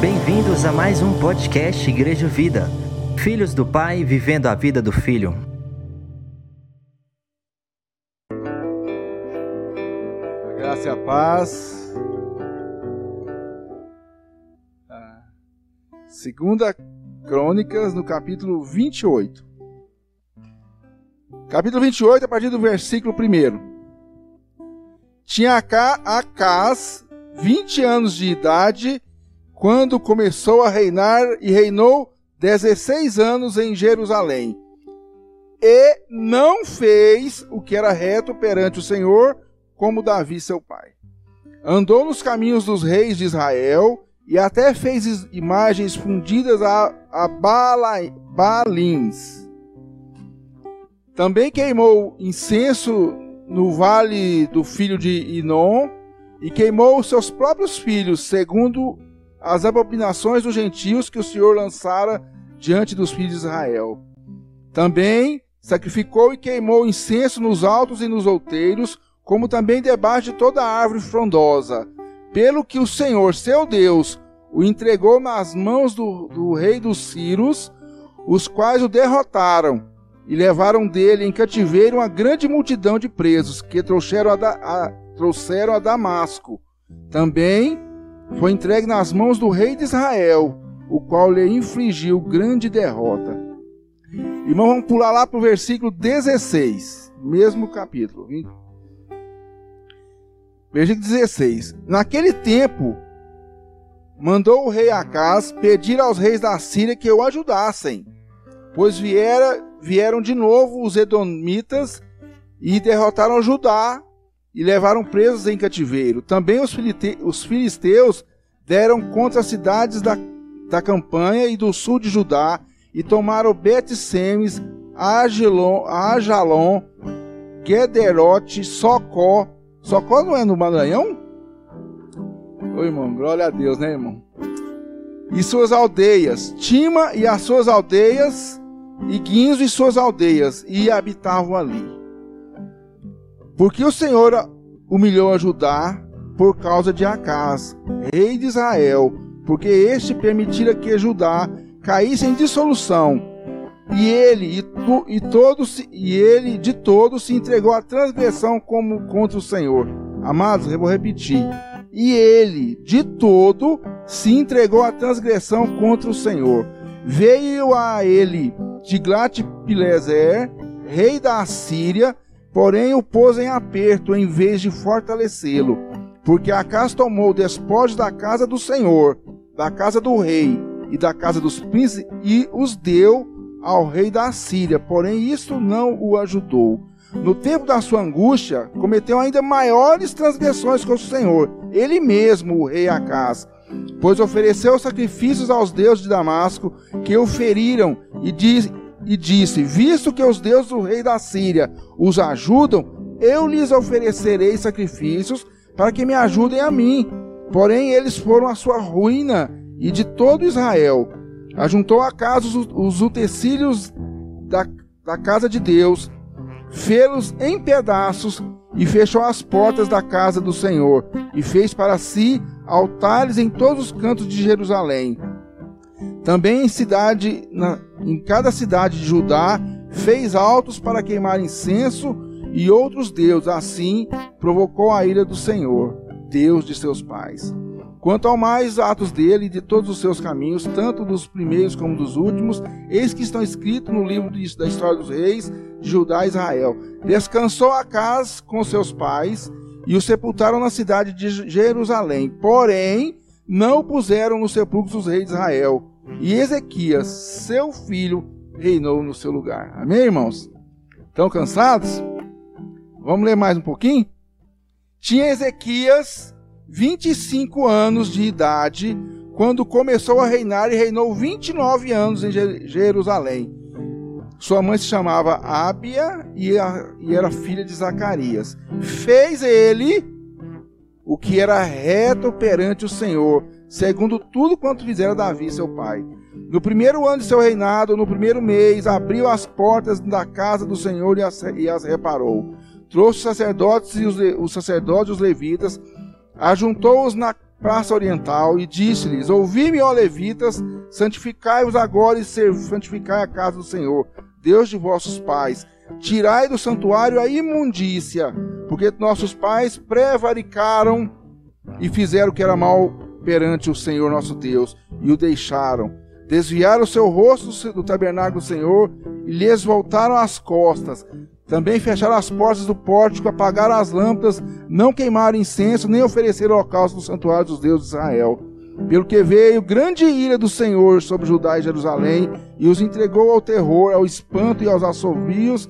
Bem-vindos a mais um podcast Igreja Vida. Filhos do Pai vivendo a vida do Filho. A graça e a paz. Segunda Crônicas, no capítulo 28. Capítulo 28, a partir do versículo 1. Tinha Acas 20 anos de idade quando começou a reinar e reinou 16 anos em Jerusalém. E não fez o que era reto perante o Senhor, como Davi seu pai. Andou nos caminhos dos reis de Israel e até fez imagens fundidas a, a Bala, Balins. Também queimou incenso no vale do filho de Inom e queimou seus próprios filhos, segundo as abominações dos gentios que o Senhor lançara diante dos filhos de Israel. Também sacrificou e queimou incenso nos altos e nos outeiros, como também debaixo de toda árvore frondosa pelo que o Senhor, seu Deus, o entregou nas mãos do, do rei dos Círios, os quais o derrotaram e levaram dele em cativeiro uma grande multidão de presos que trouxeram a, a, trouxeram a Damasco. Também foi entregue nas mãos do rei de Israel, o qual lhe infligiu grande derrota. Irmão, vamos pular lá para o versículo 16, mesmo capítulo. Versículo 16. Naquele tempo, mandou o rei Acas pedir aos reis da Síria que o ajudassem, pois viera, vieram de novo os edomitas e derrotaram Judá e levaram presos em cativeiro. Também os, filisteus deram contra as cidades da, da campanha e do sul de Judá e tomaram Bet-Semes, Ajalon, Ajalon Gederote, Socó, Socorro não é no Maranhão? Ô irmão, glória a Deus, né, irmão? E suas aldeias, Tima e as suas aldeias, e Guinzo e suas aldeias, e habitavam ali. Porque o Senhor humilhou a Judá por causa de Acás, rei de Israel, porque este permitira que Judá caísse em dissolução e ele e, tu, e todos e ele de todos se entregou à transgressão como contra o Senhor. Amados, eu vou repetir. E ele de todo se entregou à transgressão contra o Senhor. Veio a ele Tiglat-Pileser, rei da Assíria, porém o pôs em aperto em vez de fortalecê-lo, porque Acas tomou o despojo da casa do Senhor, da casa do rei e da casa dos príncipes e os deu ao rei da Assíria, porém isso não o ajudou. No tempo da sua angústia, cometeu ainda maiores transgressões contra o Senhor, ele mesmo, o rei Acás, pois ofereceu sacrifícios aos deuses de Damasco, que o feriram, e, diz, e disse: Visto que os deuses do rei da Síria os ajudam, eu lhes oferecerei sacrifícios para que me ajudem a mim. Porém, eles foram a sua ruína e de todo Israel. Ajuntou a casa os, os utensílios da, da casa de Deus, fê-los em pedaços e fechou as portas da casa do Senhor e fez para si altares em todos os cantos de Jerusalém. Também em cidade, na, em cada cidade de Judá, fez altos para queimar incenso e outros deuses. Assim provocou a ira do Senhor, Deus de seus pais. Quanto ao mais atos dele e de todos os seus caminhos, tanto dos primeiros como dos últimos, eis que estão escritos no livro da história dos reis de Judá e Israel. Descansou Acas com seus pais e o sepultaram na cidade de Jerusalém. Porém, não o puseram no sepulcro dos reis de Israel. E Ezequias, seu filho, reinou no seu lugar. Amém, irmãos? Estão cansados? Vamos ler mais um pouquinho? Tinha Ezequias 25 anos de idade quando começou a reinar e reinou 29 anos em Jerusalém. Sua mãe se chamava Ábia e, era filha de Zacarias. Fez ele o que era reto perante o Senhor, segundo tudo quanto fizera Davi, seu pai. No primeiro ano de seu reinado, no primeiro mês, abriu as portas da casa do Senhor e as, e as reparou trouxe os sacerdotes e os, os sacerdotes e os levitas, ajuntou-os na praça oriental e disse-lhes: Ouvi-me, ó levitas, santificai-vos agora e santificai a casa do Senhor, Deus de vossos pais. Tirai do santuário a imundícia, porque nossos pais prevaricaram e fizeram o que era mal perante o Senhor nosso Deus, e o deixaram. Desviaram o seu rosto do tabernáculo do Senhor e lhes voltaram as costas. Também fecharam as portas do pórtico, apagaram as lâmpadas, não queimaram incenso, nem ofereceram holocausto no santuário dos deuses de Israel. Pelo que veio grande ira do Senhor sobre Judá e Jerusalém, e os entregou ao terror, ao espanto e aos assovios,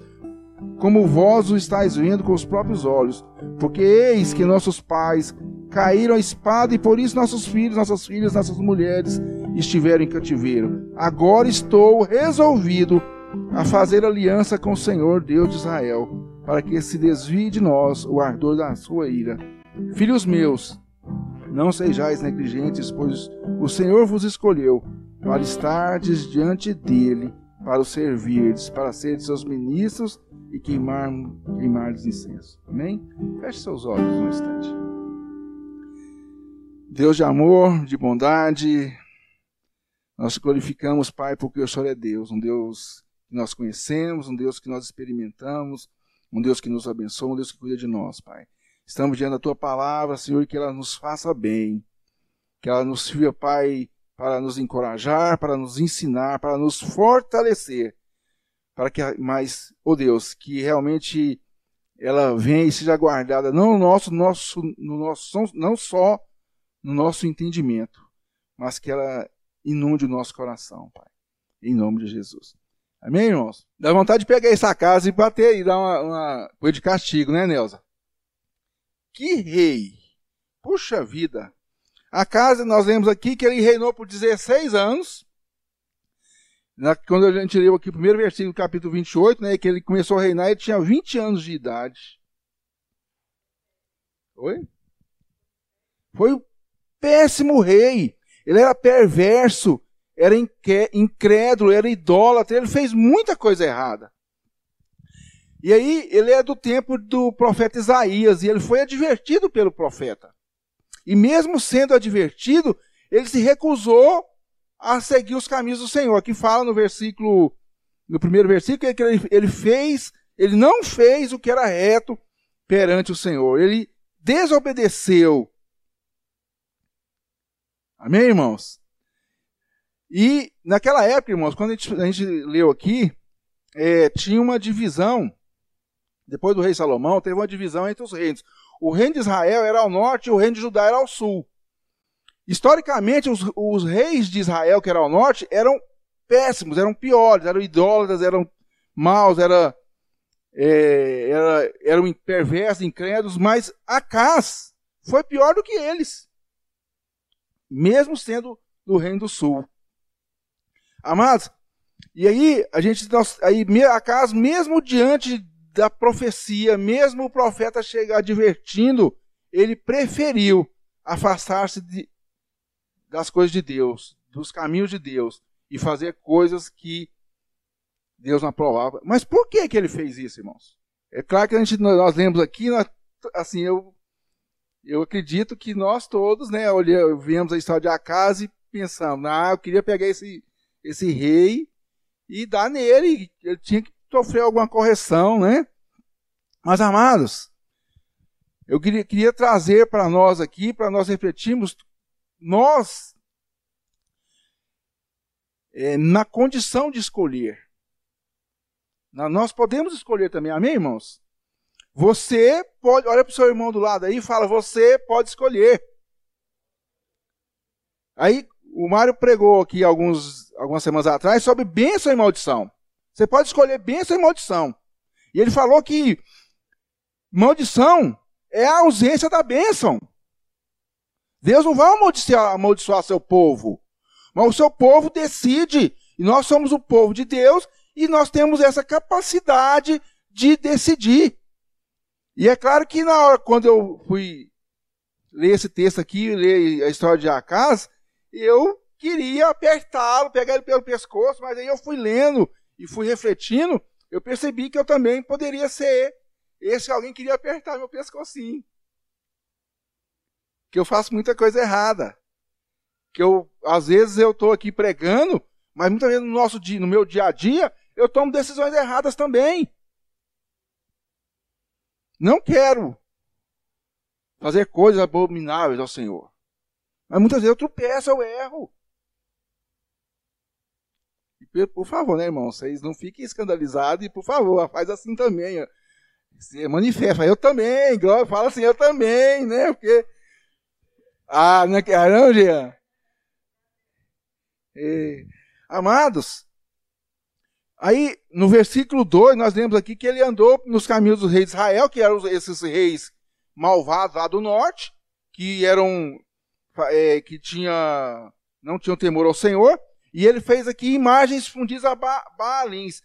como vós o estáis vendo com os próprios olhos. Porque eis que nossos pais caíram a espada, e por isso nossos filhos, nossas filhas, nossas mulheres estiveram em cativeiro. Agora estou resolvido a fazer aliança com o Senhor, Deus de Israel, para que se desvie de nós o ardor da sua ira. Filhos meus, não sejais negligentes, pois o Senhor vos escolheu para estardes diante dele, para o servirdes, para ser seus ministros e queimar, queimardes incenso. Amém? Feche seus olhos um instante. Deus de amor, de bondade, nós glorificamos, Pai, porque o Senhor é Deus, um Deus que nós conhecemos, um Deus que nós experimentamos, um Deus que nos abençoa, um Deus que cuida de nós, Pai. Estamos diante da Tua palavra, Senhor, que ela nos faça bem, que ela nos sirva, Pai, para nos encorajar, para nos ensinar, para nos fortalecer, para que mais, oh Deus, que realmente ela venha e seja guardada, não no nosso, nosso, no nosso, não só no nosso entendimento, mas que ela inunde o nosso coração, Pai. Em nome de Jesus. Amém, irmãos? Dá vontade de pegar essa casa e bater e dar uma, uma coisa de castigo, né, Neuza? Que rei! Puxa vida! A casa, nós lemos aqui que ele reinou por 16 anos. Na, quando a gente leu aqui o primeiro versículo do capítulo 28, né, que ele começou a reinar, ele tinha 20 anos de idade. Oi? Foi o péssimo rei. Ele era perverso, era incrédulo, era idólatra, ele fez muita coisa errada. E aí, ele é do tempo do profeta Isaías, e ele foi advertido pelo profeta. E mesmo sendo advertido, ele se recusou a seguir os caminhos do Senhor. Aqui fala no versículo, no primeiro versículo, que ele, ele fez, ele não fez o que era reto perante o Senhor. Ele desobedeceu Amém, irmãos? E naquela época, irmãos, quando a gente, a gente leu aqui, é, tinha uma divisão. Depois do rei Salomão, teve uma divisão entre os reinos. O reino de Israel era ao norte e o reino de Judá era ao sul. Historicamente, os, os reis de Israel, que eram ao norte, eram péssimos, eram piores, eram idólatras, eram maus, era, é, era, eram perversos, incrédulos, mas Acas foi pior do que eles mesmo sendo do Reino do Sul. Amados, e aí a gente aí acaso mesmo diante da profecia, mesmo o profeta chegar advertindo, ele preferiu afastar-se de, das coisas de Deus, dos caminhos de Deus e fazer coisas que Deus não aprovava. Mas por que que ele fez isso, irmãos? É claro que a gente nós lemos aqui, nós, assim, eu eu acredito que nós todos, né, olhamos, vemos a história de Acas e pensamos, ah, eu queria pegar esse, esse rei e dar nele, ele tinha que sofrer alguma correção, né? Mas, amados, eu queria, queria trazer para nós aqui, para nós refletirmos, nós, é, na condição de escolher, nós podemos escolher também, amém, irmãos? Você pode, olha para o seu irmão do lado aí e fala: Você pode escolher. Aí o Mário pregou aqui alguns, algumas semanas atrás sobre bênção e maldição. Você pode escolher bênção e maldição. E ele falou que maldição é a ausência da bênção. Deus não vai amaldiçoar, amaldiçoar seu povo. Mas o seu povo decide. E nós somos o povo de Deus e nós temos essa capacidade de decidir. E é claro que na hora, quando eu fui ler esse texto aqui, ler a história de Acas, eu queria apertá-lo, pegar ele pelo pescoço, mas aí eu fui lendo e fui refletindo, eu percebi que eu também poderia ser esse alguém queria apertar meu pescocinho. Que eu faço muita coisa errada. Que eu, às vezes, eu estou aqui pregando, mas muitas vezes no, nosso dia, no meu dia a dia, eu tomo decisões erradas também. Não quero fazer coisas abomináveis ao Senhor. Mas muitas vezes eu tropeço, eu erro. E, por favor, né, irmão? Vocês não fiquem escandalizados e, por favor, faz assim também. Se manifesta. Eu também, Glória, fala assim, eu também, né? Porque. Ah, não é que. Ah, não, Jean? E, amados, aí no versículo 2 nós lemos aqui que ele andou nos caminhos dos reis de Israel, que eram esses reis malvados lá do norte, que eram é, que tinha não tinham temor ao Senhor, e ele fez aqui imagens fundidas a ba Baalins.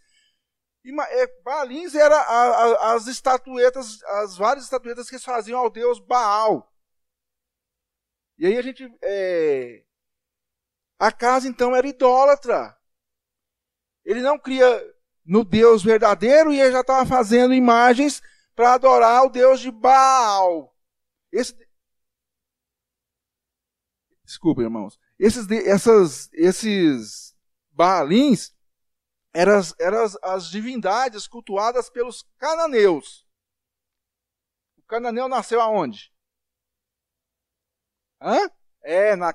É, Baalins era as estatuetas, as várias estatuetas que faziam ao deus Baal. E aí a gente é, a casa então era idólatra. Ele não cria no Deus verdadeiro e ele já estava fazendo imagens para adorar o Deus de Baal. Esse... Desculpa, irmãos. Esses, essas, esses Baalins eram, eram as, as divindades cultuadas pelos cananeus. O cananeu nasceu aonde? Hã? É, na...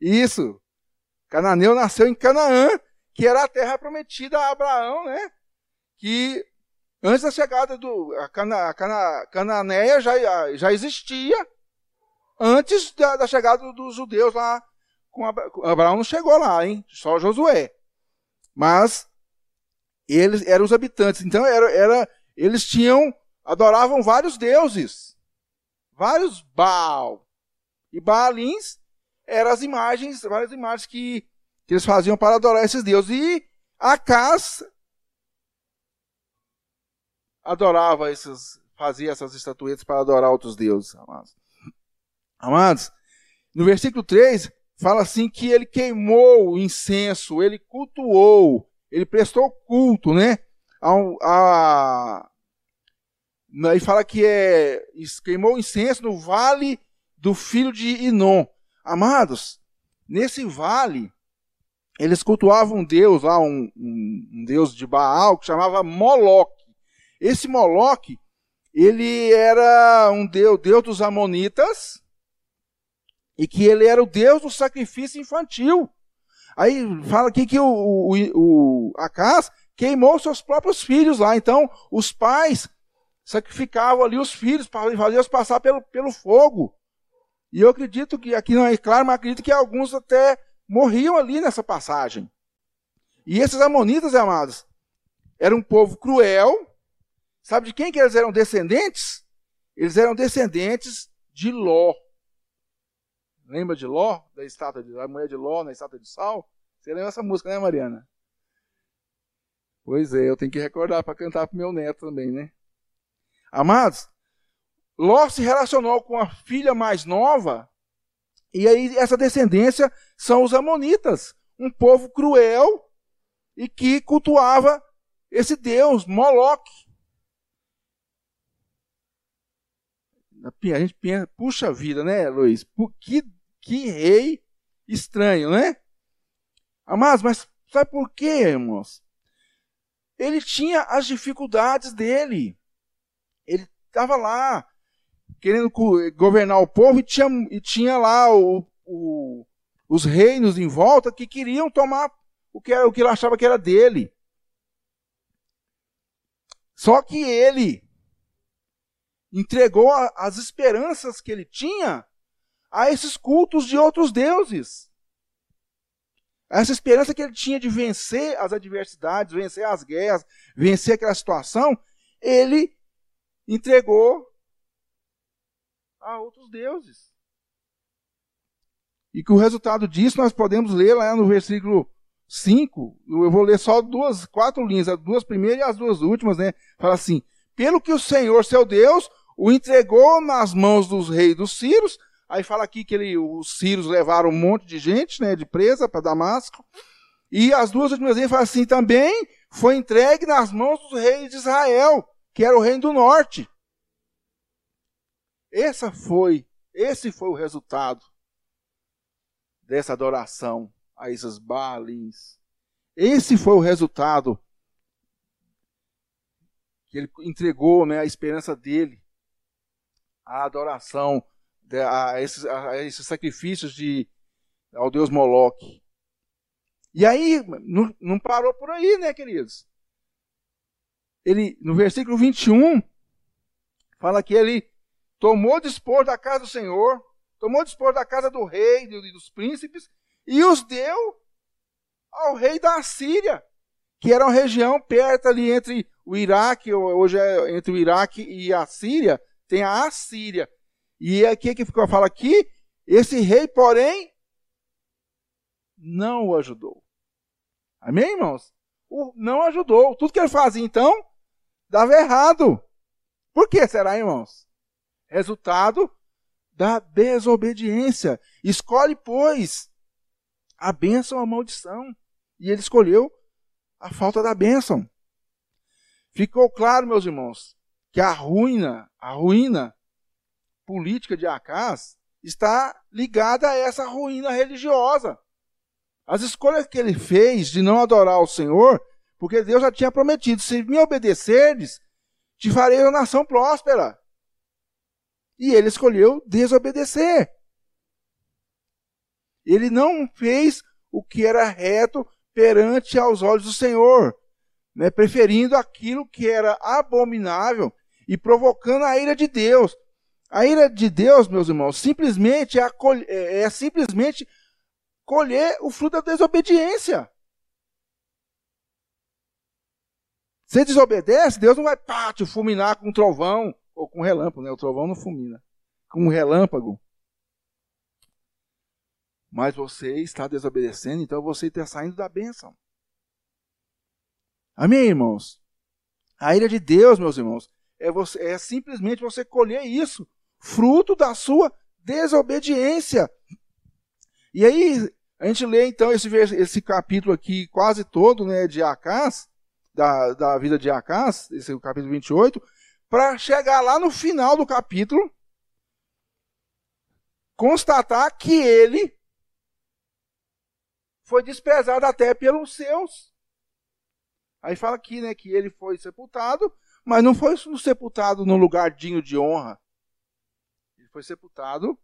isso. Cananeu nasceu em Canaã, que era a terra prometida a Abraão, né? Que antes da chegada do. A, Cana, a Cana, Cananeia já, já existia antes da, da chegada dos judeus lá. Com Abraão não chegou lá, hein? Só Josué. Mas eles eram os habitantes. Então era, era, eles tinham. adoravam vários deuses. Vários Baal. E Baalins eram as imagens, várias imagens que, que eles faziam para adorar esses deuses. E Acas adorava esses, fazia essas estatuetas para adorar outros deuses, amados. Amados, no versículo 3, fala assim que ele queimou o incenso, ele cultuou, ele prestou culto, né? A, a, ele fala que é, queimou o incenso no vale do filho de Inon. Amados, nesse vale, eles cultuavam um deus lá, um, um, um deus de Baal, que chamava Moloque. Esse Moloque, ele era um deus, deus dos Amonitas, e que ele era o deus do sacrifício infantil. Aí fala aqui que o, o, o Acas queimou seus próprios filhos lá. Então, os pais sacrificavam ali os filhos para fazê-los passar pelo, pelo fogo. E eu acredito que, aqui não é claro, mas acredito que alguns até morriam ali nessa passagem. E esses amonitas, amados, eram um povo cruel. Sabe de quem que eles eram descendentes? Eles eram descendentes de Ló. Lembra de Ló, da estátua de a mulher de Ló na estátua de Sal? Você lembra essa música, né, Mariana? Pois é, eu tenho que recordar para cantar para meu neto também, né? Amados, Ló se relacionou com a filha mais nova, e aí essa descendência são os Amonitas, um povo cruel e que cultuava esse deus, Moloque. A gente pensa, puxa vida, né, Luiz? Que, que rei estranho, né? Amados, mas sabe por quê, irmãos? Ele tinha as dificuldades dele. Ele estava lá querendo governar o povo e tinha, e tinha lá o, o, os reinos em volta que queriam tomar o que, era, o que ele achava que era dele. Só que ele entregou as esperanças que ele tinha a esses cultos de outros deuses. Essa esperança que ele tinha de vencer as adversidades, vencer as guerras, vencer aquela situação, ele entregou a outros deuses. E que o resultado disso nós podemos ler lá no versículo 5. Eu vou ler só duas, quatro linhas, as duas primeiras e as duas últimas, né? Fala assim: Pelo que o Senhor, seu Deus, o entregou nas mãos dos reis dos Círios. Aí fala aqui que ele, os Círios levaram um monte de gente, né, de presa para Damasco. E as duas últimas linhas falam assim: também foi entregue nas mãos dos reis de Israel, que era o reino do norte. Essa foi, esse foi o resultado dessa adoração a esses Baalins. Esse foi o resultado que ele entregou, né, a esperança dele, a adoração a esses, a esses sacrifícios de ao deus Moloque. E aí, não, não parou por aí, né, queridos? Ele, no versículo 21, fala que ele tomou dispor da casa do Senhor, tomou dispor da casa do rei e dos príncipes, e os deu ao rei da Síria, que era uma região perto ali entre o Iraque, hoje é entre o Iraque e a Síria, tem a Assíria. E aqui que fala aqui, esse rei, porém, não o ajudou. Amém, irmãos? O, não ajudou. Tudo que ele fazia, então, dava errado. Por que será, irmãos? Resultado da desobediência. Escolhe, pois, a bênção ou a maldição. E ele escolheu a falta da bênção. Ficou claro, meus irmãos, que a ruína, a ruína política de Acás está ligada a essa ruína religiosa. As escolhas que ele fez de não adorar o Senhor, porque Deus já tinha prometido: se me obedecerdes, te farei uma nação próspera. E ele escolheu desobedecer. Ele não fez o que era reto perante aos olhos do Senhor, né, preferindo aquilo que era abominável e provocando a ira de Deus. A ira de Deus, meus irmãos, simplesmente é, é, é simplesmente colher o fruto da desobediência. Você desobedece, Deus não vai pá, te fulminar com um trovão ou com relâmpago, né? O trovão não fulmina. Com um relâmpago. Mas você está desobedecendo, então você está saindo da bênção. Amém, irmãos? A ira de Deus, meus irmãos, é, você, é simplesmente você colher isso fruto da sua desobediência. E aí, a gente lê então esse, esse capítulo aqui quase todo né, de Acás, da, da vida de Acás, esse é o capítulo 28, para chegar lá no final do capítulo, constatar que ele foi desprezado até pelos seus. Aí fala aqui né, que ele foi sepultado, mas não foi sepultado no lugar digno de honra foi sepultado.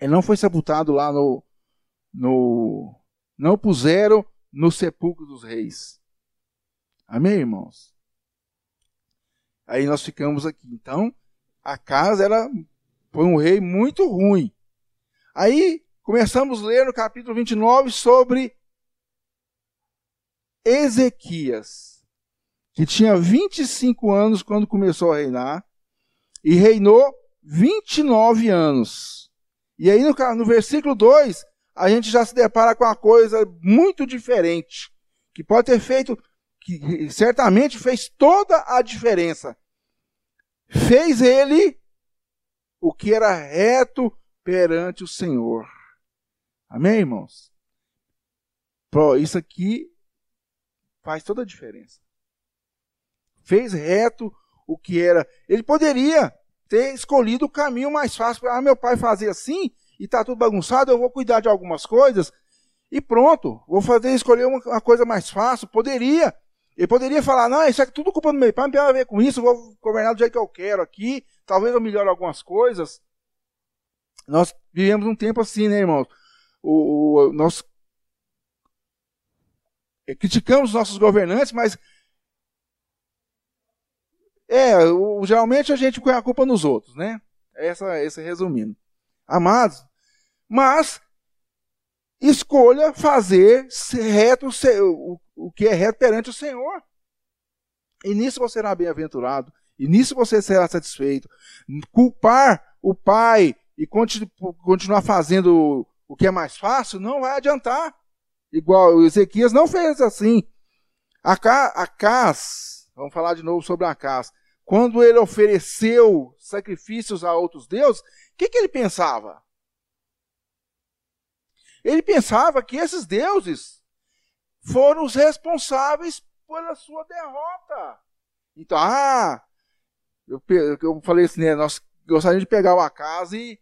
Ele não foi sepultado lá no. no não puseram no sepulcro dos reis. Amém, irmãos? Aí nós ficamos aqui. Então, a casa era, foi um rei muito ruim. Aí começamos a ler no capítulo 29 sobre Ezequias, que tinha 25 anos quando começou a reinar, e reinou 29 anos. E aí no, no versículo 2, a gente já se depara com uma coisa muito diferente, que pode ter feito, que certamente fez toda a diferença. Fez ele o que era reto perante o Senhor. Amém, irmãos? Pô, isso aqui faz toda a diferença. Fez reto o que era. Ele poderia ter escolhido o caminho mais fácil. Ah, meu pai fazia assim e está tudo bagunçado, eu vou cuidar de algumas coisas e pronto. Vou fazer escolher uma, uma coisa mais fácil. Poderia. Ele poderia falar, não, isso é tudo culpa do meu pai, não tem nada a ver com isso, vou governar do jeito que eu quero aqui, talvez eu melhore algumas coisas. Nós vivemos um tempo assim, né, irmãos? O, o, nós criticamos os nossos governantes, mas é, o, geralmente a gente põe a culpa nos outros, né? Essa, esse resumindo. Amados, mas escolha fazer reto o, o que é reto perante o Senhor. E nisso você será bem-aventurado. E nisso você será satisfeito. Culpar o pai e continu, continuar fazendo o que é mais fácil não vai adiantar. Igual Ezequias não fez assim. Acas, vamos falar de novo sobre Acas quando ele ofereceu sacrifícios a outros deuses, o que, que ele pensava? Ele pensava que esses deuses foram os responsáveis pela sua derrota. Então, ah, eu, eu falei assim, né, nós gostariam de pegar o casa e,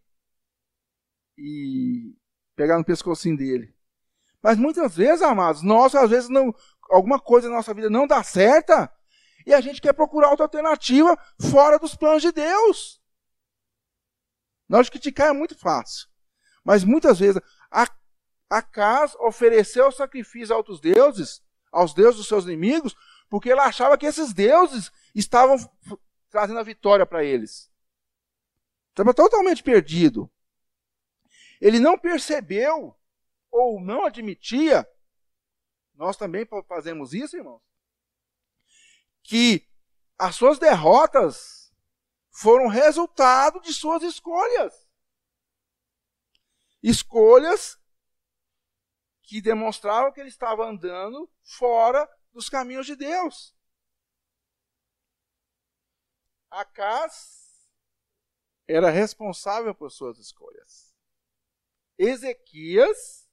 e pegar no pescocinho dele. Mas muitas vezes, amados, nós às vezes não, alguma coisa na nossa vida não dá certa e a gente quer procurar outra alternativa fora dos planos de Deus. Nós criticar é muito fácil. Mas muitas vezes a, a casa ofereceu sacrifício a outros deuses, aos deuses dos seus inimigos, porque ela achava que esses deuses estavam trazendo a vitória para eles. Estava totalmente perdido. Ele não percebeu ou não admitia, nós também fazemos isso, irmãos, que as suas derrotas foram resultado de suas escolhas. Escolhas que demonstravam que ele estava andando fora dos caminhos de Deus. Acas era responsável por suas escolhas. Ezequias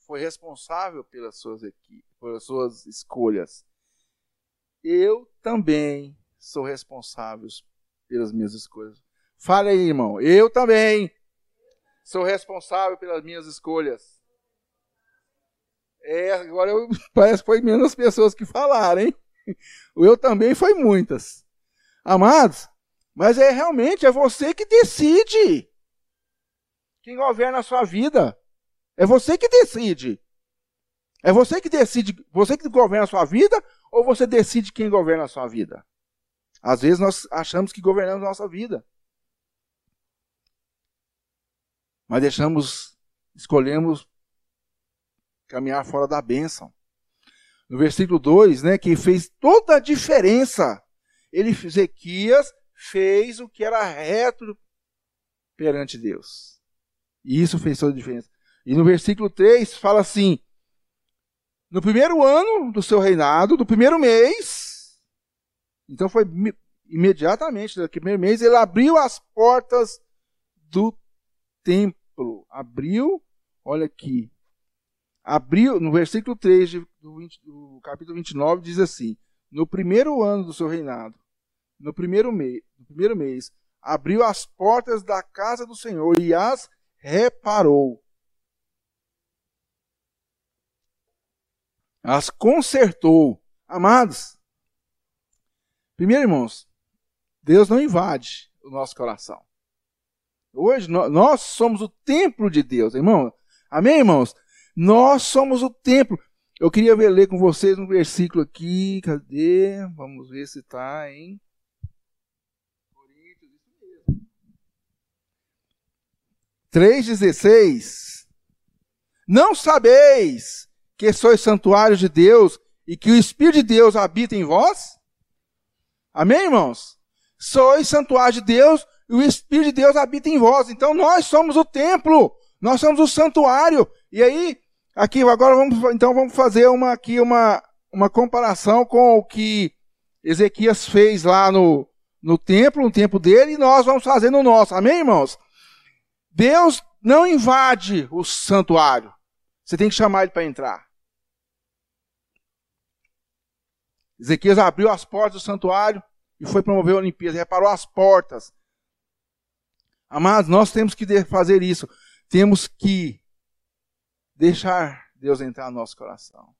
foi responsável pelas suas, pelas suas escolhas. Eu também sou responsável pelas minhas escolhas. Fale aí, irmão. Eu também sou responsável pelas minhas escolhas. É, agora eu, parece que foi menos pessoas que falaram, hein? O eu também foi muitas. Amados, mas é realmente é você que decide quem governa a sua vida. É você que decide. É você que decide, você que governa a sua vida ou você decide quem governa a sua vida? Às vezes nós achamos que governamos a nossa vida. Mas deixamos, escolhemos caminhar fora da bênção. No versículo 2, né, que fez toda a diferença. Ele, Ezequias, fez o que era reto perante Deus. E isso fez toda a diferença. E no versículo 3 fala assim: No primeiro ano do seu reinado, do primeiro mês, então foi imediatamente, no primeiro mês, ele abriu as portas do templo. Abriu, olha aqui. Abriu, no versículo 3 do, 20, do capítulo 29, diz assim: No primeiro ano do seu reinado, no primeiro no primeiro mês abriu as portas da casa do Senhor e as reparou. As consertou. Amados, primeiro, irmãos, Deus não invade o nosso coração. Hoje nós somos o templo de Deus, irmão. Amém, irmãos? Nós somos o templo. Eu queria ver, ler com vocês um versículo aqui. Cadê? Vamos ver se está em 3,16: Não sabeis que sois santuários de Deus e que o Espírito de Deus habita em vós? Amém, irmãos? Sois santuário de Deus e o Espírito de Deus habita em vós. Então nós somos o templo, nós somos o santuário. E aí, aqui agora vamos, então vamos fazer uma aqui uma, uma comparação com o que Ezequias fez lá no, no templo, no tempo dele, e nós vamos fazer no nosso. Amém, irmãos? Deus não invade o santuário. Você tem que chamar ele para entrar. Ezequias abriu as portas do santuário e foi promover a limpeza, reparou as portas. Amados, nós temos que fazer isso. Temos que deixar Deus entrar no nosso coração.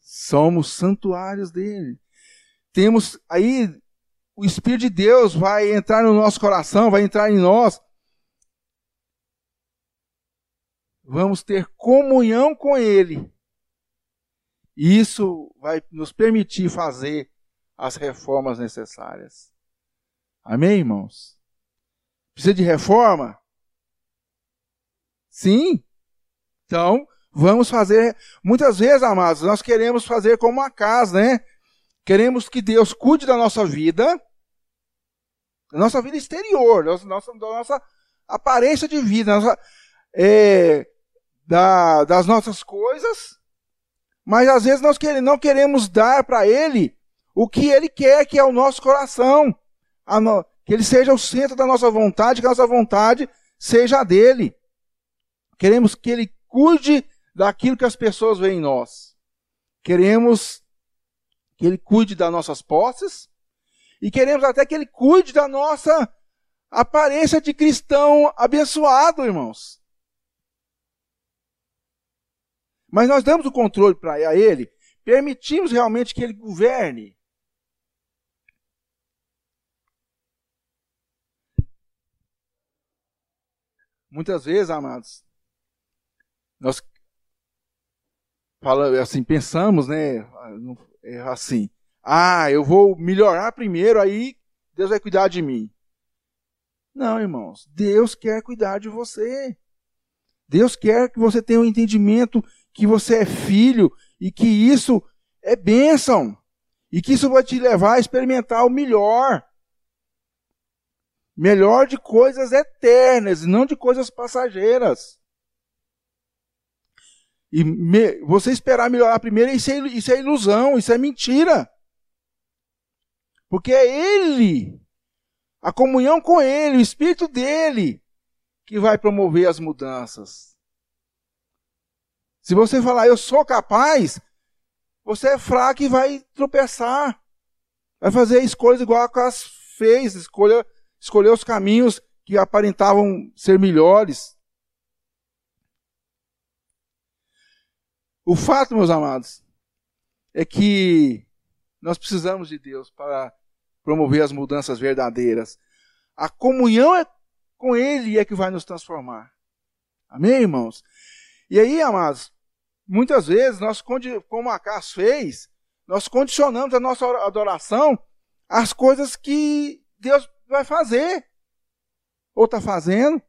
Somos santuários dele. Temos aí o Espírito de Deus vai entrar no nosso coração, vai entrar em nós. Vamos ter comunhão com Ele. E isso vai nos permitir fazer as reformas necessárias. Amém, irmãos? Precisa de reforma? Sim. Então, vamos fazer. Muitas vezes, amados, nós queremos fazer como uma casa, né? Queremos que Deus cuide da nossa vida, da nossa vida exterior, da nossa, da nossa aparência de vida, nossa, é, da, das nossas coisas, mas às vezes nós não queremos dar para Ele o que Ele quer, que é o nosso coração, no, que Ele seja o centro da nossa vontade, que a nossa vontade seja a dele. Queremos que Ele cuide daquilo que as pessoas veem em nós. Queremos que Ele cuide das nossas posses, E queremos até que ele cuide da nossa aparência de cristão abençoado, irmãos. Mas nós damos o controle para ele, permitimos realmente que ele governe. Muitas vezes, amados, nós fala, assim, pensamos, né, assim, ah, eu vou melhorar primeiro, aí Deus vai cuidar de mim. Não, irmãos, Deus quer cuidar de você. Deus quer que você tenha um entendimento que você é filho e que isso é bênção. E que isso vai te levar a experimentar o melhor. Melhor de coisas eternas e não de coisas passageiras. E me, você esperar melhorar primeiro, isso é, isso é ilusão, isso é mentira. Porque é Ele, a comunhão com Ele, o Espírito dele, que vai promover as mudanças. Se você falar, eu sou capaz, você é fraco e vai tropeçar. Vai fazer escolhas igual a Cas fez, escolher, escolher os caminhos que aparentavam ser melhores. O fato, meus amados, é que nós precisamos de Deus para promover as mudanças verdadeiras. A comunhão é com Ele é que vai nos transformar. Amém, irmãos? E aí, amados, muitas vezes nós, como a Cas fez, nós condicionamos a nossa adoração às coisas que Deus vai fazer ou está fazendo.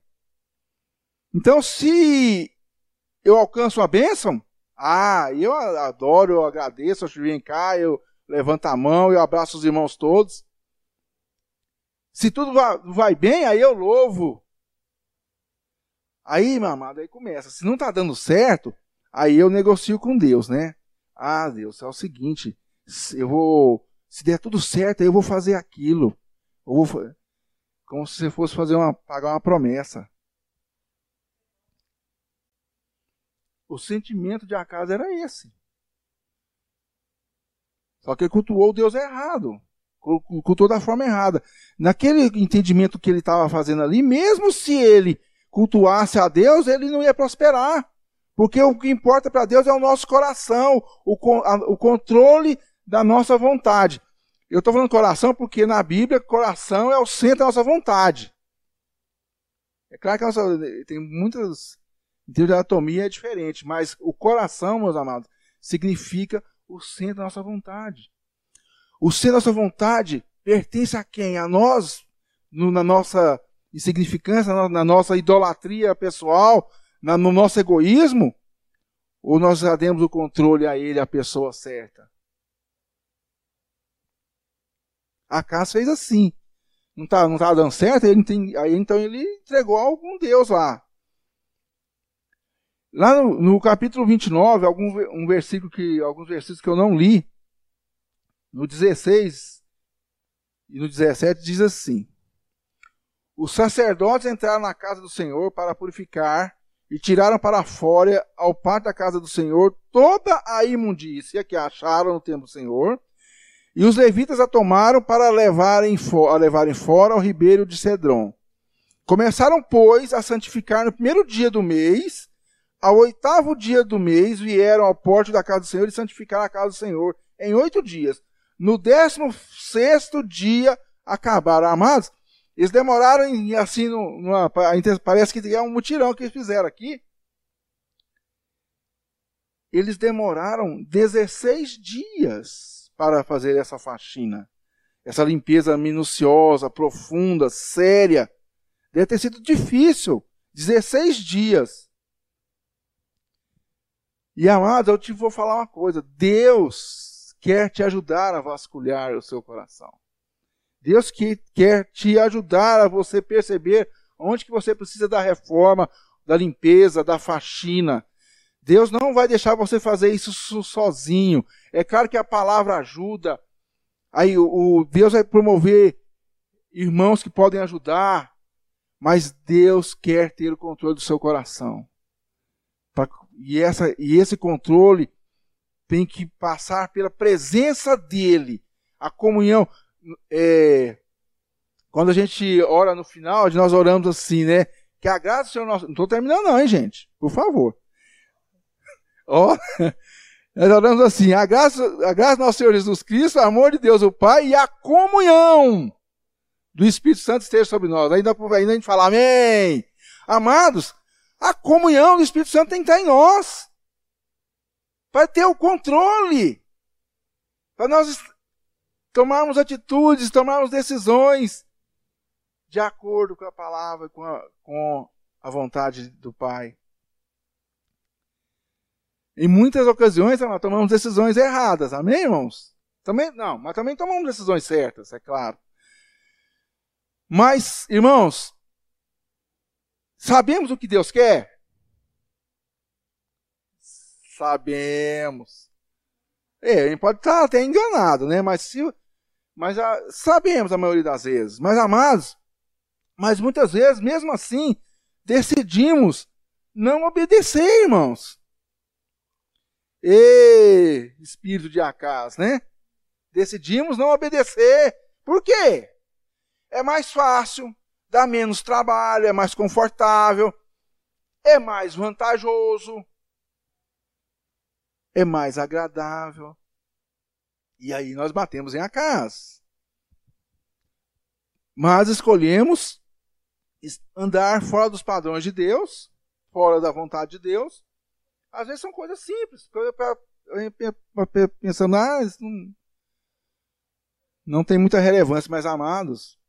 Então, se eu alcanço a bênção, ah, eu adoro, eu agradeço, eu vem cá, eu levanto a mão, eu abraço os irmãos todos. Se tudo vai, vai bem, aí eu louvo. Aí, meu amado, aí começa. Se não está dando certo, aí eu negocio com Deus, né? Ah, Deus, é o seguinte, eu vou, se der tudo certo, aí eu vou fazer aquilo. Eu vou, como se você fosse fazer uma, pagar uma promessa. O sentimento de Acas era esse. Só que ele cultuou o Deus errado. Cultuou da forma errada. Naquele entendimento que ele estava fazendo ali, mesmo se ele cultuasse a Deus, ele não ia prosperar. Porque o que importa para Deus é o nosso coração, o, a, o controle da nossa vontade. Eu estou falando coração porque na Bíblia, coração é o centro da nossa vontade. É claro que nossa, tem muitas termos de anatomia é diferente, mas o coração, meus amados, significa o centro da nossa vontade. O centro da nossa vontade pertence a quem? A nós, no, na nossa insignificância, na, na nossa idolatria pessoal, na, no nosso egoísmo? Ou nós já demos o controle a ele, a pessoa certa? A fez assim. Não estava não tá dando certo, ele tem, aí então ele entregou a algum Deus lá. Lá no, no, capítulo 29, algum, um versículo que, alguns versículos que eu não li, no 16 e no 17 diz assim: Os sacerdotes entraram na casa do Senhor para purificar e tiraram para fora, ao pátio da casa do Senhor, toda a imundícia que acharam no templo do Senhor, e os levitas a tomaram para levarem, a levarem fora ao ribeiro de Cedron. Começaram, pois, a santificar no primeiro dia do mês, ao oitavo dia do mês vieram ao porte da casa do Senhor e santificaram a casa do Senhor em oito dias. No décimo sexto dia acabaram. Amados, eles demoraram em, assim, numa, parece que é um mutirão que eles fizeram aqui. Eles demoraram 16 dias para fazer essa faxina. Essa limpeza minuciosa, profunda, séria. Deve ter sido difícil. 16 dias. E amados, eu te vou falar uma coisa: Deus quer te ajudar a vasculhar o seu coração. Deus que quer te ajudar a você perceber onde que você precisa da reforma, da limpeza, da faxina. Deus não vai deixar você fazer isso sozinho. É claro que a palavra ajuda. Aí o, Deus vai promover irmãos que podem ajudar, mas Deus quer ter o controle do seu coração. E, essa, e esse controle tem que passar pela presença dele. A comunhão. é, quando a gente ora no final, nós oramos assim, né? Que a graça do Senhor nosso. Não estou terminando, não, hein, gente? Por favor. Ó, nós oramos assim: a graça, a graça do nosso Senhor Jesus Cristo, o amor de Deus, o Pai e a comunhão do Espírito Santo esteja sobre nós. Ainda, ainda a gente fala amém. Amados, a comunhão do Espírito Santo tem que estar em nós. Para ter o controle. Para nós tomarmos atitudes, tomarmos decisões de acordo com a palavra, com a, com a vontade do Pai. Em muitas ocasiões, nós tomamos decisões erradas, amém, irmãos? Também não, mas também tomamos decisões certas, é claro. Mas, irmãos, sabemos o que Deus quer? Sabemos. É, a gente pode estar até enganado, né? Mas, se, mas a, sabemos a maioria das vezes. Mas, amados, mas muitas vezes, mesmo assim, decidimos não obedecer, irmãos. E espírito de Acas, né? Decidimos não obedecer. Por quê? É mais fácil, dá menos trabalho, é mais confortável, é mais vantajoso, é mais agradável. E aí nós batemos em Acas. Mas escolhemos andar fora dos padrões de Deus, fora da vontade de Deus. Às vezes são coisas simples, pensando, ah, não, não tem muita relevância, mas amados,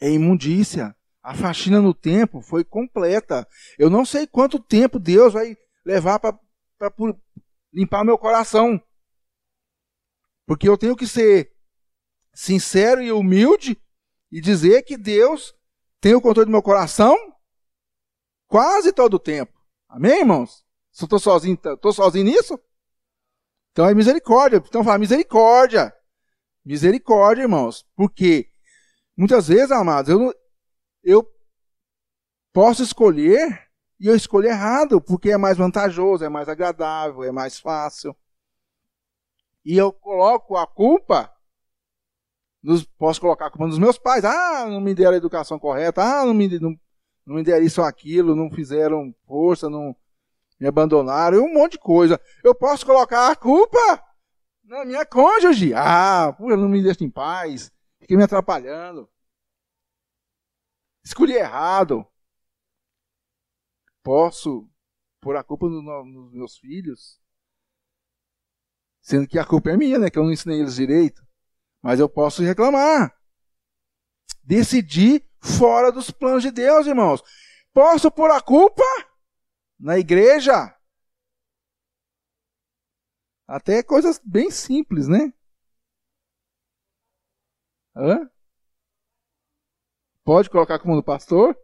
é imundícia. A faxina no tempo foi completa. Eu não sei quanto tempo Deus vai levar para limpar meu coração. Porque eu tenho que ser sincero e humilde e dizer que Deus tem o controle do meu coração quase todo o tempo. Amém, irmãos? Se eu estou sozinho, estou sozinho nisso? Então é misericórdia. Então fala misericórdia. Misericórdia, irmãos. Porque muitas vezes, amados, eu, eu posso escolher e eu escolho errado, porque é mais vantajoso, é mais agradável, é mais fácil. E eu coloco a culpa nos, posso colocar a culpa nos meus pais. Ah, não me deram a educação correta. Ah, não me, não, não me deram isso ou aquilo. Não fizeram força, não me abandonaram. Um monte de coisa. Eu posso colocar a culpa na minha cônjuge. Ah, não me deixa em paz. Fiquei me atrapalhando. Escolhi errado. Posso pôr a culpa no, no, nos meus filhos. Sendo que a culpa é minha, né? Que eu não ensinei eles direito mas eu posso reclamar. Decidir fora dos planos de Deus, irmãos. Posso pôr a culpa na igreja? Até coisas bem simples, né? Hã? Pode colocar como no pastor?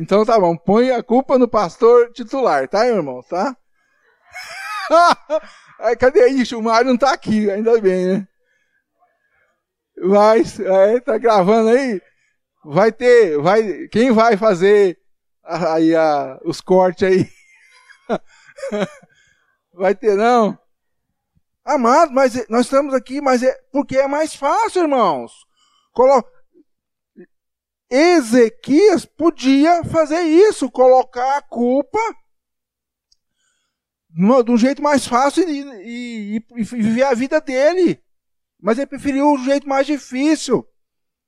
Então tá bom, põe a culpa no pastor titular, tá, irmão? Tá? Cadê isso? O Mário não tá aqui, ainda bem, né? Mas, é, tá gravando aí? Vai ter, vai, quem vai fazer aí a, os cortes aí? vai ter não? Amado, mas nós estamos aqui, mas é porque é mais fácil, irmãos. Colo... Ezequias podia fazer isso, colocar a culpa de um jeito mais fácil e, e, e, viver a vida dele. Mas ele preferiu o jeito mais difícil.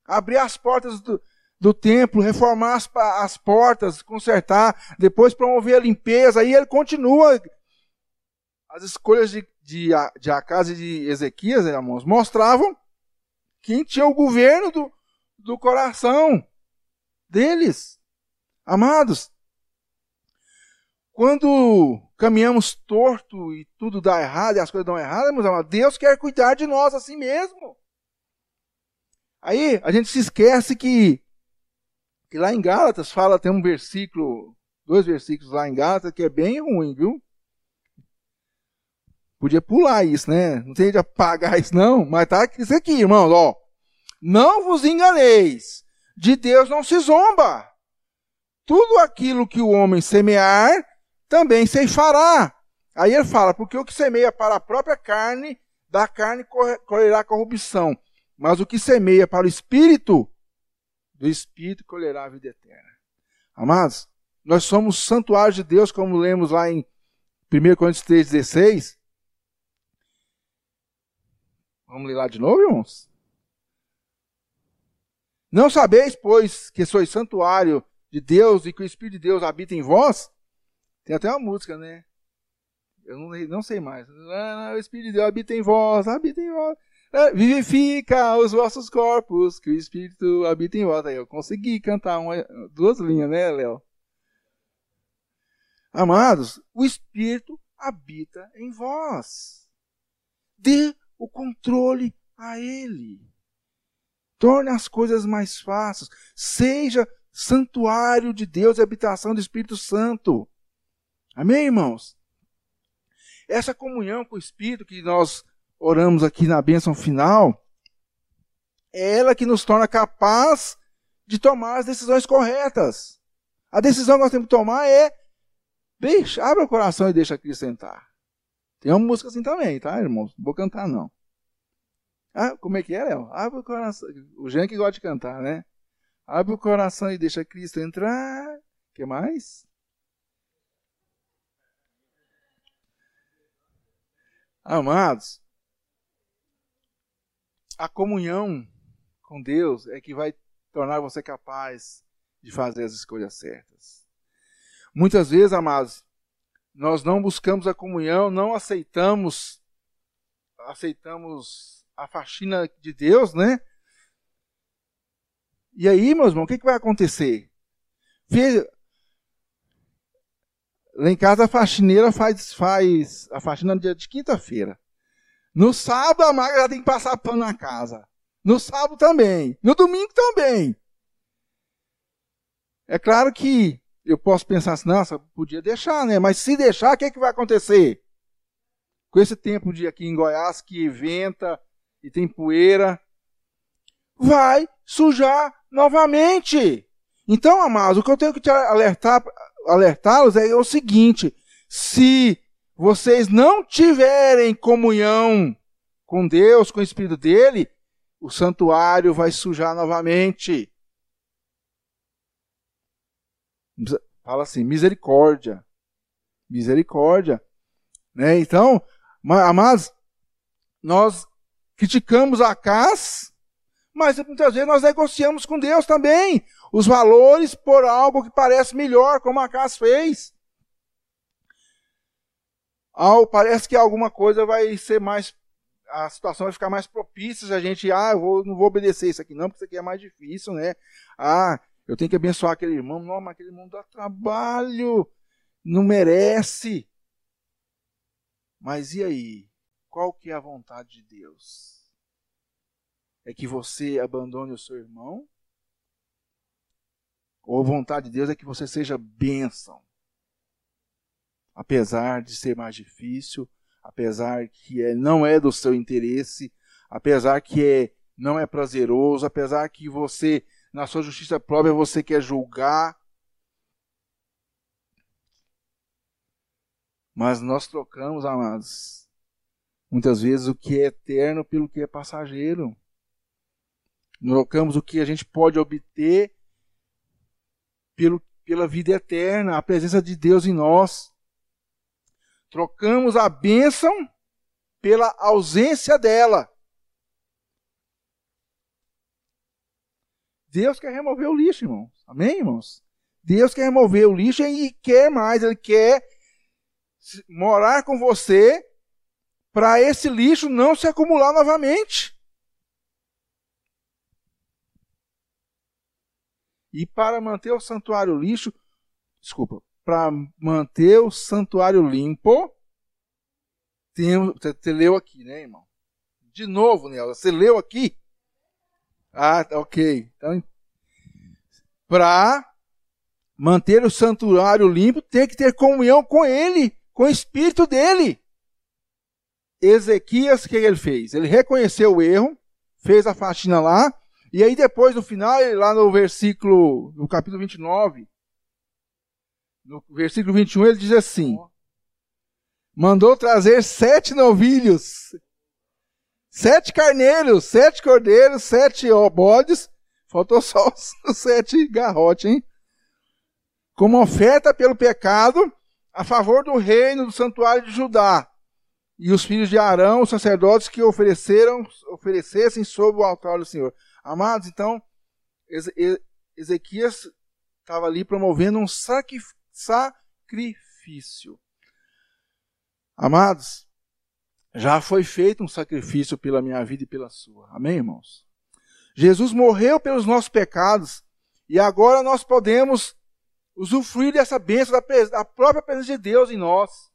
Abrir as portas do, do templo, reformar as, as portas, consertar, depois promover a limpeza. Aí ele continua. As escolhas de, de, de Acas e de Ezequias, irmãos, mostravam quem tinha o governo do, do coração deles. Amados, quando caminhamos torto e tudo dá errado e as coisas dão errado, meus amados, Deus quer cuidar de nós assim mesmo. Aí a gente se esquece que, que lá em Gálatas fala, tem um versículo, dois versículos lá em Gálatas que é bem ruim, viu? Podia pular isso, né? Não tem de apagar isso não, mas tá isso aqui, irmãos, ó. Não vos enganeis, de Deus não se zomba. Tudo aquilo que o homem semear, também ceifará. Aí ele fala, porque o que semeia para a própria carne, da carne colherá corrupção, mas o que semeia para o espírito, do espírito colherá a vida eterna. Amados, nós somos santuários de Deus, como lemos lá em 1 Coríntios 3,16. Vamos ler lá de novo, irmãos? Não sabeis, pois, que sois santuário de Deus e que o Espírito de Deus habita em vós? Tem até uma música, né? Eu não, não sei mais. Ah, o Espírito de Deus habita em vós, habita em vós. Ah, vivifica os vossos corpos, que o Espírito habita em vós. Aí eu consegui cantar uma, duas linhas, né, Léo? Amados, o Espírito habita em vós. Dê o controle a Ele. Torne as coisas mais fáceis. Seja santuário de Deus e habitação do Espírito Santo. Amém, irmãos? Essa comunhão com o Espírito que nós oramos aqui na bênção final, é ela que nos torna capaz de tomar as decisões corretas. A decisão que nós temos que tomar é deixa, abre o coração e deixa Cristo sentar. Tem uma música assim também, tá, irmãos? Não vou cantar, não. Ah, como é que é, Léo? Abre o coração. O Jean que gosta de cantar, né? Abre o coração e deixa Cristo entrar. Que mais? Amados, a comunhão com Deus é que vai tornar você capaz de fazer as escolhas certas. Muitas vezes, amados, nós não buscamos a comunhão, não aceitamos aceitamos a faxina de Deus, né? E aí, meus irmãos, o que, que vai acontecer? Lá em casa a faxineira faz, faz a faxina no dia de quinta-feira. No sábado a magra tem que passar pano na casa. No sábado também. No domingo também. É claro que eu posso pensar assim, nossa, podia deixar, né? Mas se deixar, o que, é que vai acontecer? Com esse tempo de aqui em Goiás que venta e tem poeira, vai sujar novamente. Então, amados, o que eu tenho que te alertar alertá-los é o seguinte: se vocês não tiverem comunhão com Deus, com o Espírito dele, o santuário vai sujar novamente. Fala assim, misericórdia. Misericórdia. Né? Então, amados, nós criticamos a casa, mas muitas vezes nós negociamos com Deus também os valores por algo que parece melhor, como a Cas fez. Ao, parece que alguma coisa vai ser mais. A situação vai ficar mais propícia se a gente, ah, eu vou, não vou obedecer isso aqui, não, porque isso aqui é mais difícil, né? Ah, eu tenho que abençoar aquele irmão. Não, mas aquele irmão dá trabalho, não merece. Mas e aí? Qual que é a vontade de Deus? É que você abandone o seu irmão? ou a vontade de Deus é que você seja bênção. Apesar de ser mais difícil, apesar que é, não é do seu interesse, apesar que é, não é prazeroso, apesar que você, na sua justiça própria, você quer julgar. Mas nós trocamos, amados, muitas vezes o que é eterno pelo que é passageiro. Trocamos o que a gente pode obter pelo, pela vida eterna, a presença de Deus em nós. Trocamos a bênção pela ausência dela. Deus quer remover o lixo, irmãos. Amém, irmãos? Deus quer remover o lixo e quer mais, Ele quer morar com você para esse lixo não se acumular novamente. E para manter o santuário lixo, desculpa, para manter o santuário limpo, tem, você, você leu aqui, né, irmão? De novo, Nelson, você leu aqui? Ah, tá, ok. Então, para manter o santuário limpo, tem que ter comunhão com ele, com o espírito dele. Ezequias, o que ele fez? Ele reconheceu o erro, fez a faxina lá, e aí depois, no final, lá no versículo, no capítulo 29, no versículo 21, ele diz assim, mandou trazer sete novilhos. Sete carneiros, sete cordeiros, sete bodes. Faltou só os sete garrotes, hein? Como oferta pelo pecado a favor do reino do santuário de Judá. E os filhos de Arão, os sacerdotes que ofereceram, oferecessem sobre o altar do Senhor. Amados, então, Ezequias estava ali promovendo um sacrifício. Amados, já foi feito um sacrifício pela minha vida e pela sua. Amém, irmãos? Jesus morreu pelos nossos pecados e agora nós podemos usufruir dessa bênção da, da própria presença de Deus em nós.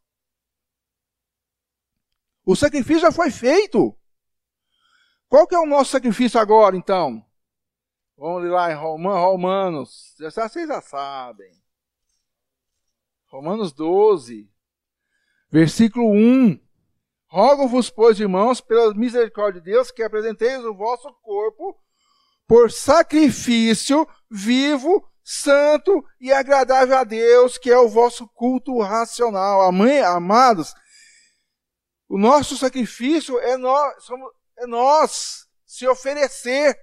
O sacrifício já foi feito. Qual que é o nosso sacrifício agora, então? Vamos lá em Romanos. Vocês já sabem. Romanos 12, versículo 1. Rogo-vos, pois, irmãos, pela misericórdia de Deus, que apresenteis o vosso corpo por sacrifício vivo, santo e agradável a Deus, que é o vosso culto racional. Amém, amados? O nosso sacrifício é nós, somos, é nós se oferecer,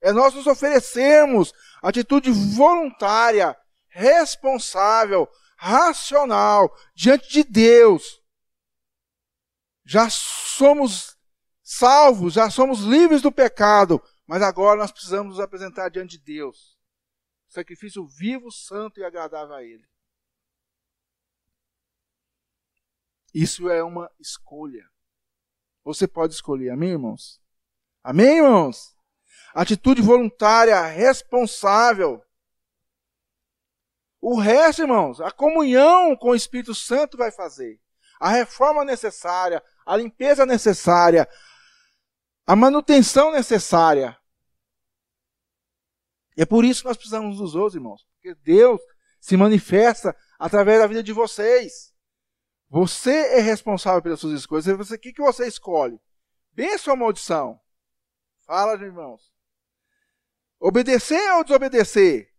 é nós nos oferecermos atitude voluntária, responsável, racional diante de Deus já somos salvos, já somos livres do pecado, mas agora nós precisamos nos apresentar diante de Deus. Sacrifício vivo, santo e agradável a Ele. Isso é uma escolha. Você pode escolher, amém, irmãos? Amém, irmãos? Atitude voluntária, responsável. O resto, irmãos, a comunhão com o Espírito Santo vai fazer. A reforma necessária, a limpeza necessária, a manutenção necessária. E é por isso que nós precisamos dos outros, irmãos. Porque Deus se manifesta através da vida de vocês. Você é responsável pelas suas escolhas. O que, que você escolhe? Bênção ou maldição? Fala, irmãos. Obedecer ou desobedecer?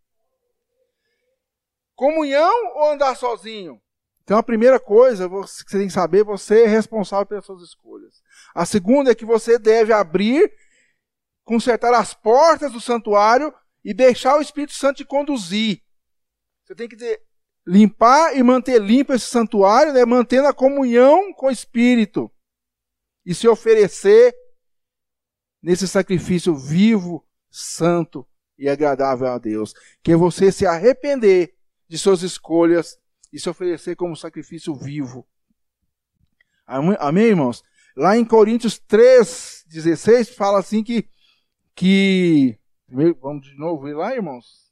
Comunhão ou andar sozinho? Então a primeira coisa que você tem que saber, você é responsável pelas suas escolhas. A segunda é que você deve abrir, consertar as portas do santuário e deixar o Espírito Santo te conduzir. Você tem que ter, limpar e manter limpo esse santuário, né, mantendo a comunhão com o Espírito. E se oferecer nesse sacrifício vivo, santo e agradável a Deus. Que é você se arrepender de suas escolhas e se oferecer como sacrifício vivo. Amém, irmãos? Lá em Coríntios 3, 16, fala assim que. que vamos de novo ver lá, irmãos?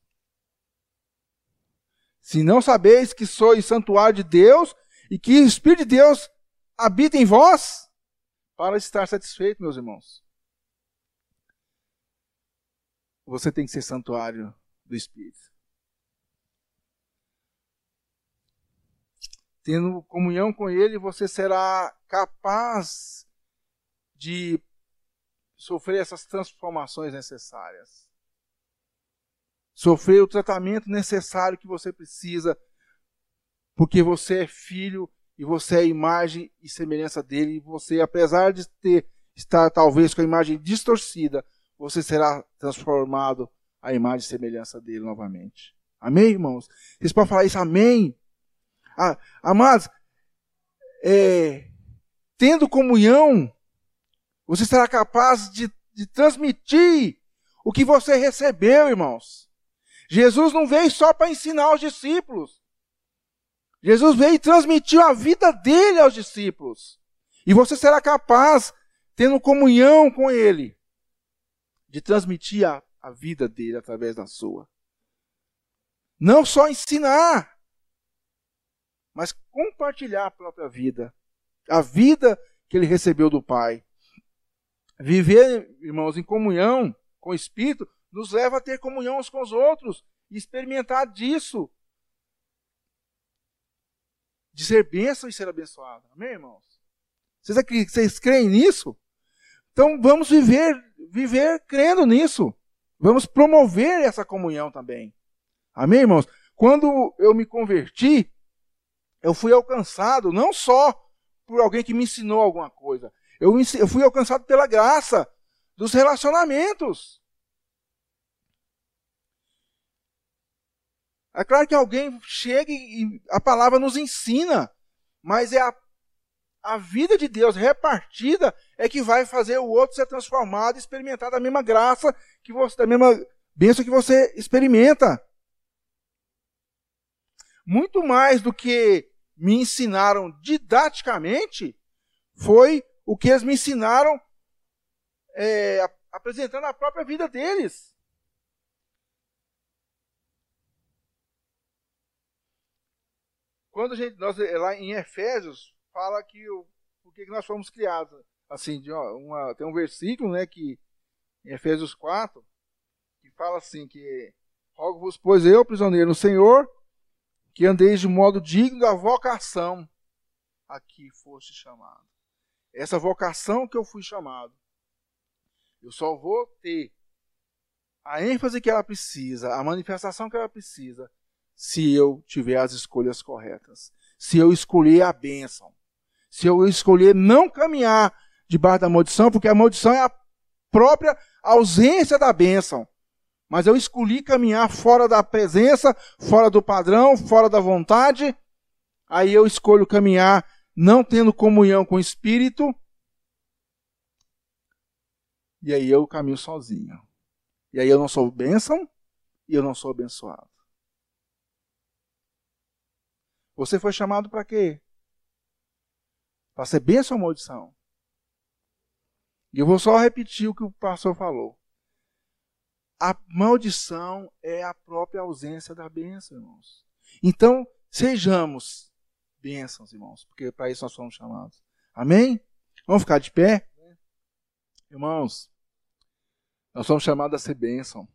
Se não sabeis que sois santuário de Deus e que o Espírito de Deus habita em vós, para estar satisfeito, meus irmãos. Você tem que ser santuário do Espírito. Tendo comunhão com Ele, você será capaz de sofrer essas transformações necessárias. Sofrer o tratamento necessário que você precisa, porque você é filho e você é imagem e semelhança dele, e você, apesar de ter estar talvez com a imagem distorcida, você será transformado à imagem e semelhança dele novamente. Amém, irmãos? Vocês podem falar isso, amém? Amados, é, tendo comunhão, você será capaz de, de transmitir o que você recebeu, irmãos. Jesus não veio só para ensinar os discípulos. Jesus veio e transmitiu a vida dele aos discípulos. E você será capaz, tendo comunhão com ele, de transmitir a, a vida dele através da sua. Não só ensinar, mas compartilhar a própria vida, a vida que ele recebeu do Pai. Viver, irmãos, em comunhão com o Espírito nos leva a ter comunhão uns com os outros e experimentar disso. De ser bênção e ser abençoado. Amém, irmãos? Vocês, aqui, vocês creem nisso? Então vamos viver, viver crendo nisso. Vamos promover essa comunhão também. Amém, irmãos? Quando eu me converti, eu fui alcançado não só por alguém que me ensinou alguma coisa. Eu, fui alcançado pela graça dos relacionamentos. É claro que alguém chega e a palavra nos ensina, mas é a, a vida de Deus repartida é que vai fazer o outro ser transformado e experimentar da mesma graça que você, da mesma bênção que você experimenta. Muito mais do que me ensinaram didaticamente, foi o que eles me ensinaram é, apresentando a própria vida deles. Quando a gente, nós, lá em Efésios, fala que o, por que nós fomos criados. Assim, uma, tem um versículo, né, que em Efésios 4, que fala assim, que rogo-vos, pois eu, prisioneiro no Senhor, que andeis de modo digno da vocação a que foste chamado. Essa vocação que eu fui chamado, eu só vou ter a ênfase que ela precisa, a manifestação que ela precisa, se eu tiver as escolhas corretas. Se eu escolher a bênção. Se eu escolher não caminhar debaixo da maldição, porque a maldição é a própria ausência da bênção. Mas eu escolhi caminhar fora da presença, fora do padrão, fora da vontade. Aí eu escolho caminhar não tendo comunhão com o Espírito. E aí eu caminho sozinho. E aí eu não sou bênção e eu não sou abençoado. Você foi chamado para quê? Para ser bênção ou maldição? E eu vou só repetir o que o pastor falou. A maldição é a própria ausência da bênção, irmãos. Então, sejamos bênçãos, irmãos, porque para isso nós somos chamados. Amém? Vamos ficar de pé? Irmãos, nós somos chamados a ser bênção.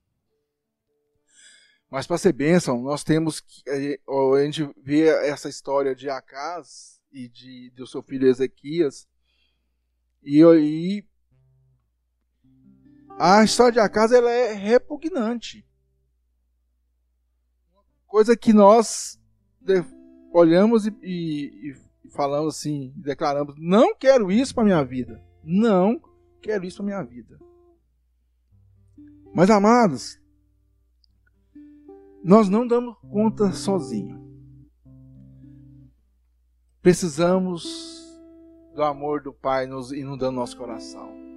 Mas para ser bênção, nós temos que. A gente vê essa história de Acas e de, do seu filho Ezequias. E aí. A história de Acas ela é repugnante. Coisa que nós olhamos e, e, e falamos assim, declaramos: não quero isso para minha vida. Não quero isso para minha vida. Mas amados, nós não damos conta sozinho. Precisamos do amor do Pai nos inundando nosso coração.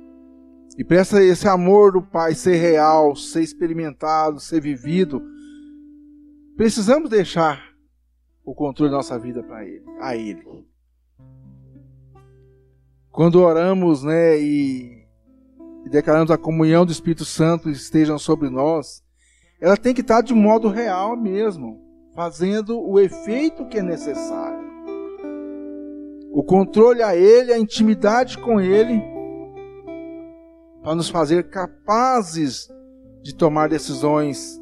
E para esse amor do Pai ser real, ser experimentado, ser vivido, precisamos deixar o controle da nossa vida para Ele, a Ele. Quando oramos, né, e, e declaramos a comunhão do Espírito Santo estejam sobre nós, ela tem que estar de modo real mesmo, fazendo o efeito que é necessário. O controle a Ele, a intimidade com Ele, para nos fazer capazes de tomar decisões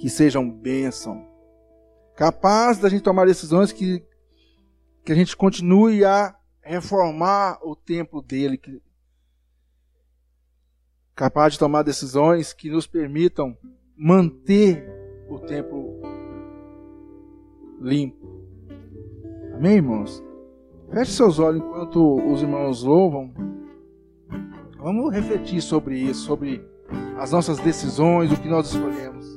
que sejam bênção. Capaz da gente tomar decisões que, que a gente continue a reformar o templo dele, que, capaz de tomar decisões que nos permitam manter o templo limpo. Amém, irmãos? Feche seus olhos enquanto os irmãos louvam. Vamos refletir sobre isso, sobre as nossas decisões, o que nós escolhemos.